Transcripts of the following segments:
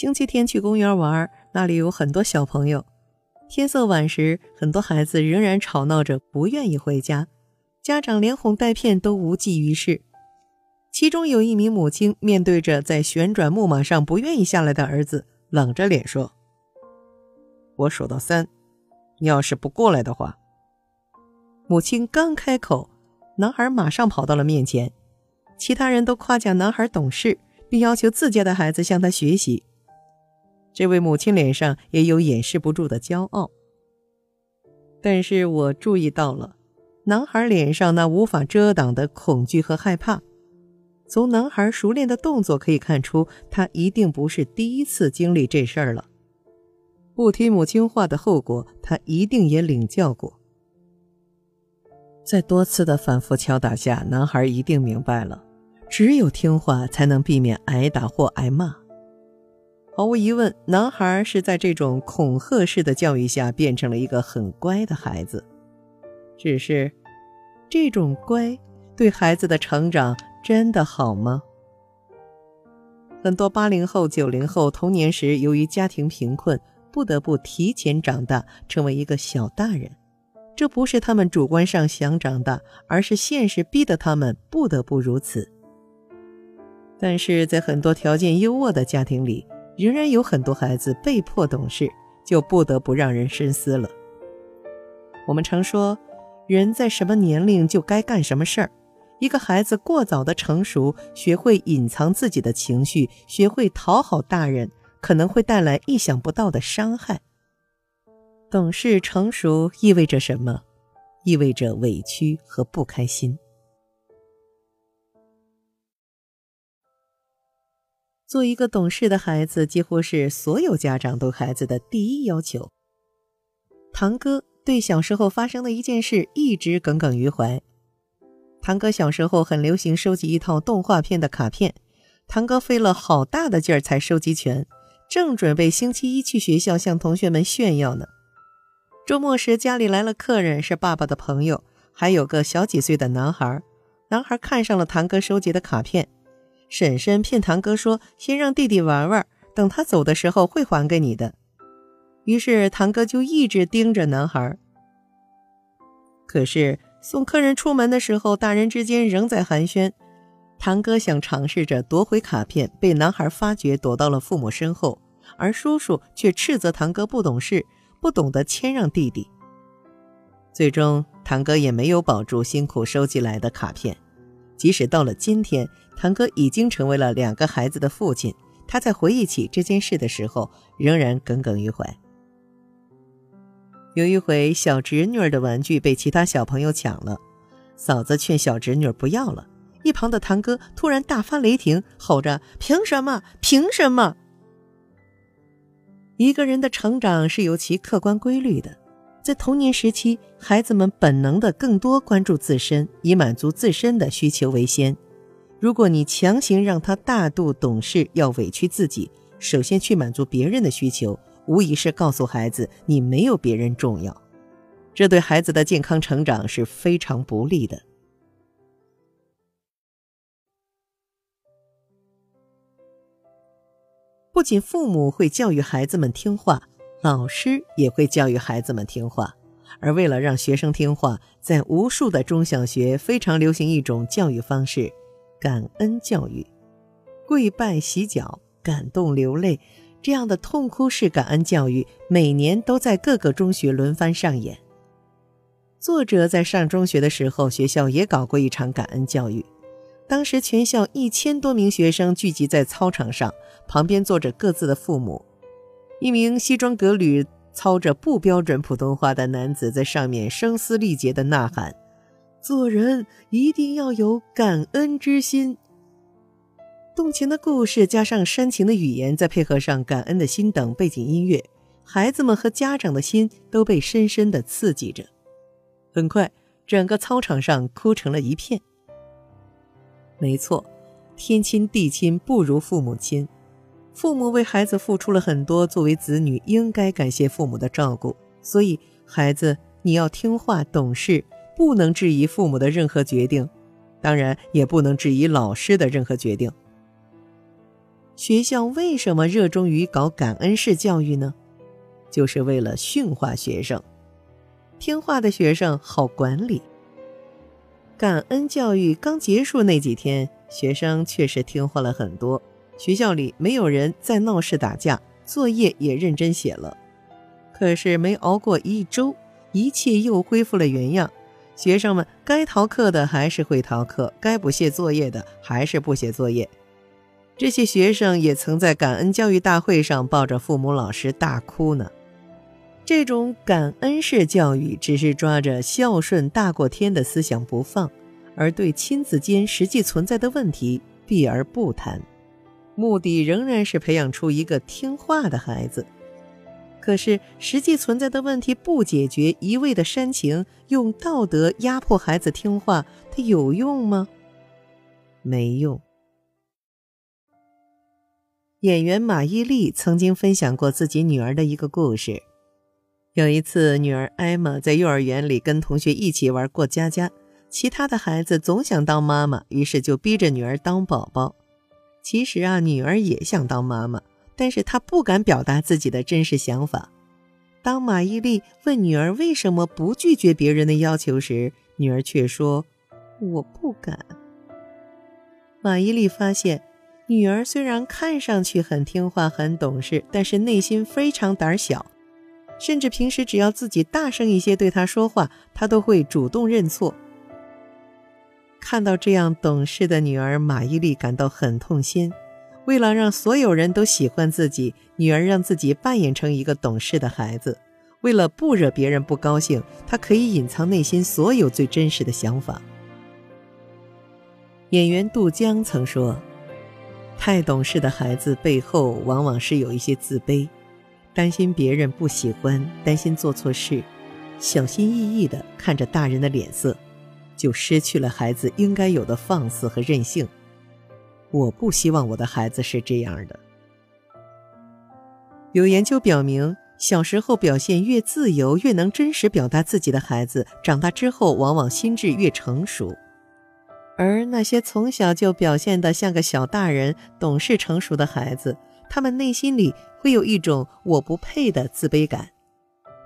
星期天去公园玩，那里有很多小朋友。天色晚时，很多孩子仍然吵闹着不愿意回家，家长连哄带骗都无济于事。其中有一名母亲面对着在旋转木马上不愿意下来的儿子，冷着脸说：“我数到三，你要是不过来的话。”母亲刚开口，男孩马上跑到了面前，其他人都夸奖男孩懂事，并要求自家的孩子向他学习。这位母亲脸上也有掩饰不住的骄傲，但是我注意到了男孩脸上那无法遮挡的恐惧和害怕。从男孩熟练的动作可以看出，他一定不是第一次经历这事儿了。不听母亲话的后果，他一定也领教过。在多次的反复敲打下，男孩一定明白了，只有听话才能避免挨打或挨骂。毫无疑问，男孩是在这种恐吓式的教育下变成了一个很乖的孩子。只是，这种乖对孩子的成长真的好吗？很多八零后、九零后童年时由于家庭贫困，不得不提前长大，成为一个小大人。这不是他们主观上想长大，而是现实逼得他们不得不如此。但是在很多条件优渥的家庭里，仍然有很多孩子被迫懂事，就不得不让人深思了。我们常说，人在什么年龄就该干什么事儿。一个孩子过早的成熟，学会隐藏自己的情绪，学会讨好大人，可能会带来意想不到的伤害。懂事成熟意味着什么？意味着委屈和不开心。做一个懂事的孩子，几乎是所有家长对孩子的第一要求。堂哥对小时候发生的一件事一直耿耿于怀。堂哥小时候很流行收集一套动画片的卡片，堂哥费了好大的劲儿才收集全，正准备星期一去学校向同学们炫耀呢。周末时家里来了客人，是爸爸的朋友，还有个小几岁的男孩。男孩看上了堂哥收集的卡片。婶婶骗堂哥说：“先让弟弟玩玩，等他走的时候会还给你的。”于是堂哥就一直盯着男孩。可是送客人出门的时候，大人之间仍在寒暄。堂哥想尝试着夺回卡片，被男孩发觉，躲到了父母身后，而叔叔却斥责堂哥不懂事，不懂得谦让弟弟。最终，堂哥也没有保住辛苦收集来的卡片。即使到了今天，堂哥已经成为了两个孩子的父亲，他在回忆起这件事的时候，仍然耿耿于怀。有一回，小侄女儿的玩具被其他小朋友抢了，嫂子劝小侄女儿不要了，一旁的堂哥突然大发雷霆，吼着：“凭什么？凭什么？”一个人的成长是有其客观规律的。在童年时期，孩子们本能的更多关注自身，以满足自身的需求为先。如果你强行让他大度懂事，要委屈自己，首先去满足别人的需求，无疑是告诉孩子你没有别人重要。这对孩子的健康成长是非常不利的。不仅父母会教育孩子们听话。老师也会教育孩子们听话，而为了让学生听话，在无数的中小学非常流行一种教育方式——感恩教育。跪拜洗脚、感动流泪，这样的痛哭式感恩教育，每年都在各个中学轮番上演。作者在上中学的时候，学校也搞过一场感恩教育。当时全校一千多名学生聚集在操场上，旁边坐着各自的父母。一名西装革履、操着不标准普通话的男子在上面声嘶力竭地呐喊：“做人一定要有感恩之心。”动情的故事加上煽情的语言，再配合上感恩的心等背景音乐，孩子们和家长的心都被深深地刺激着。很快，整个操场上哭成了一片。没错，天亲地亲不如父母亲。父母为孩子付出了很多，作为子女应该感谢父母的照顾。所以，孩子你要听话懂事，不能质疑父母的任何决定，当然也不能质疑老师的任何决定。学校为什么热衷于搞感恩式教育呢？就是为了驯化学生，听话的学生好管理。感恩教育刚结束那几天，学生确实听话了很多，学校里没有人再闹事打架，作业也认真写了。可是没熬过一周，一切又恢复了原样，学生们该逃课的还是会逃课，该不写作业的还是不写作业。这些学生也曾在感恩教育大会上抱着父母老师大哭呢。这种感恩式教育只是抓着孝顺大过天的思想不放，而对亲子间实际存在的问题避而不谈，目的仍然是培养出一个听话的孩子。可是实际存在的问题不解决，一味的煽情，用道德压迫孩子听话，它有用吗？没用。演员马伊琍曾经分享过自己女儿的一个故事。有一次，女儿艾玛在幼儿园里跟同学一起玩过家家，其他的孩子总想当妈妈，于是就逼着女儿当宝宝。其实啊，女儿也想当妈妈，但是她不敢表达自己的真实想法。当马伊琍问女儿为什么不拒绝别人的要求时，女儿却说：“我不敢。”马伊琍发现，女儿虽然看上去很听话、很懂事，但是内心非常胆小。甚至平时只要自己大声一些对她说话，她都会主动认错。看到这样懂事的女儿，马伊琍感到很痛心。为了让所有人都喜欢自己，女儿让自己扮演成一个懂事的孩子。为了不惹别人不高兴，她可以隐藏内心所有最真实的想法。演员杜江曾说：“太懂事的孩子背后，往往是有一些自卑。”担心别人不喜欢，担心做错事，小心翼翼地看着大人的脸色，就失去了孩子应该有的放肆和任性。我不希望我的孩子是这样的。有研究表明，小时候表现越自由、越能真实表达自己的孩子，长大之后往往心智越成熟；而那些从小就表现得像个小大人、懂事成熟的孩子，他们内心里。会有一种我不配的自卑感，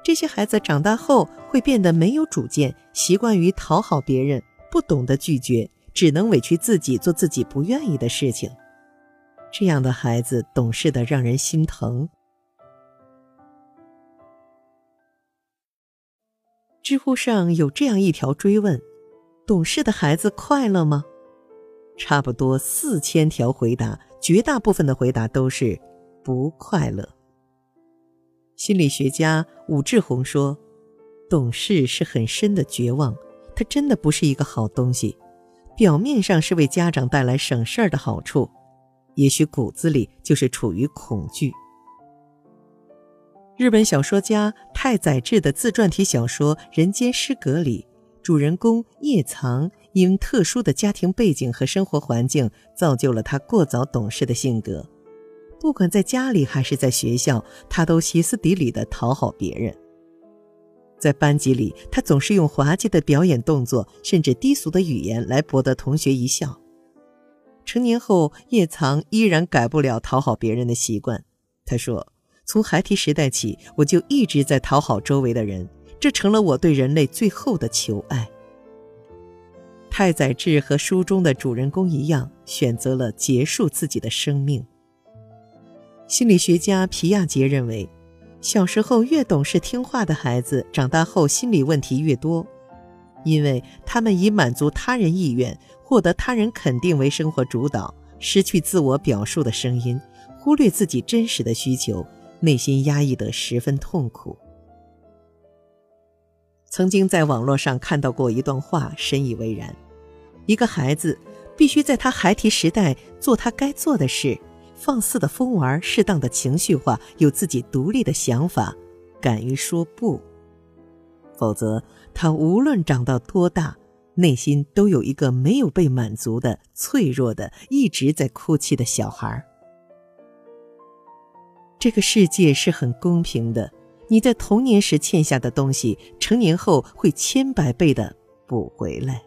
这些孩子长大后会变得没有主见，习惯于讨好别人，不懂得拒绝，只能委屈自己做自己不愿意的事情。这样的孩子懂事的让人心疼。知乎上有这样一条追问：懂事的孩子快乐吗？差不多四千条回答，绝大部分的回答都是。不快乐。心理学家武志红说：“懂事是很深的绝望，它真的不是一个好东西。表面上是为家长带来省事儿的好处，也许骨子里就是处于恐惧。”日本小说家太宰治的自传体小说《人间失格》里，主人公叶藏因特殊的家庭背景和生活环境，造就了他过早懂事的性格。不管在家里还是在学校，他都歇斯底里的讨好别人。在班级里，他总是用滑稽的表演动作，甚至低俗的语言来博得同学一笑。成年后，叶藏依然改不了讨好别人的习惯。他说：“从孩提时代起，我就一直在讨好周围的人，这成了我对人类最后的求爱。”太宰治和书中的主人公一样，选择了结束自己的生命。心理学家皮亚杰认为，小时候越懂事听话的孩子，长大后心理问题越多，因为他们以满足他人意愿、获得他人肯定为生活主导，失去自我表述的声音，忽略自己真实的需求，内心压抑得十分痛苦。曾经在网络上看到过一段话，深以为然：一个孩子必须在他孩提时代做他该做的事。放肆的疯玩，适当的情绪化，有自己独立的想法，敢于说不。否则，他无论长到多大，内心都有一个没有被满足的、脆弱的、一直在哭泣的小孩。这个世界是很公平的，你在童年时欠下的东西，成年后会千百倍的补回来。